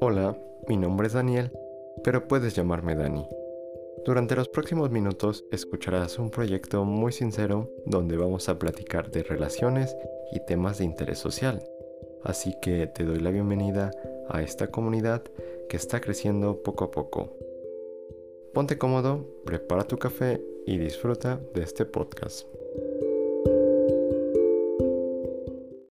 Hola, mi nombre es Daniel, pero puedes llamarme Dani. Durante los próximos minutos escucharás un proyecto muy sincero donde vamos a platicar de relaciones y temas de interés social. Así que te doy la bienvenida a esta comunidad que está creciendo poco a poco. Ponte cómodo, prepara tu café y disfruta de este podcast.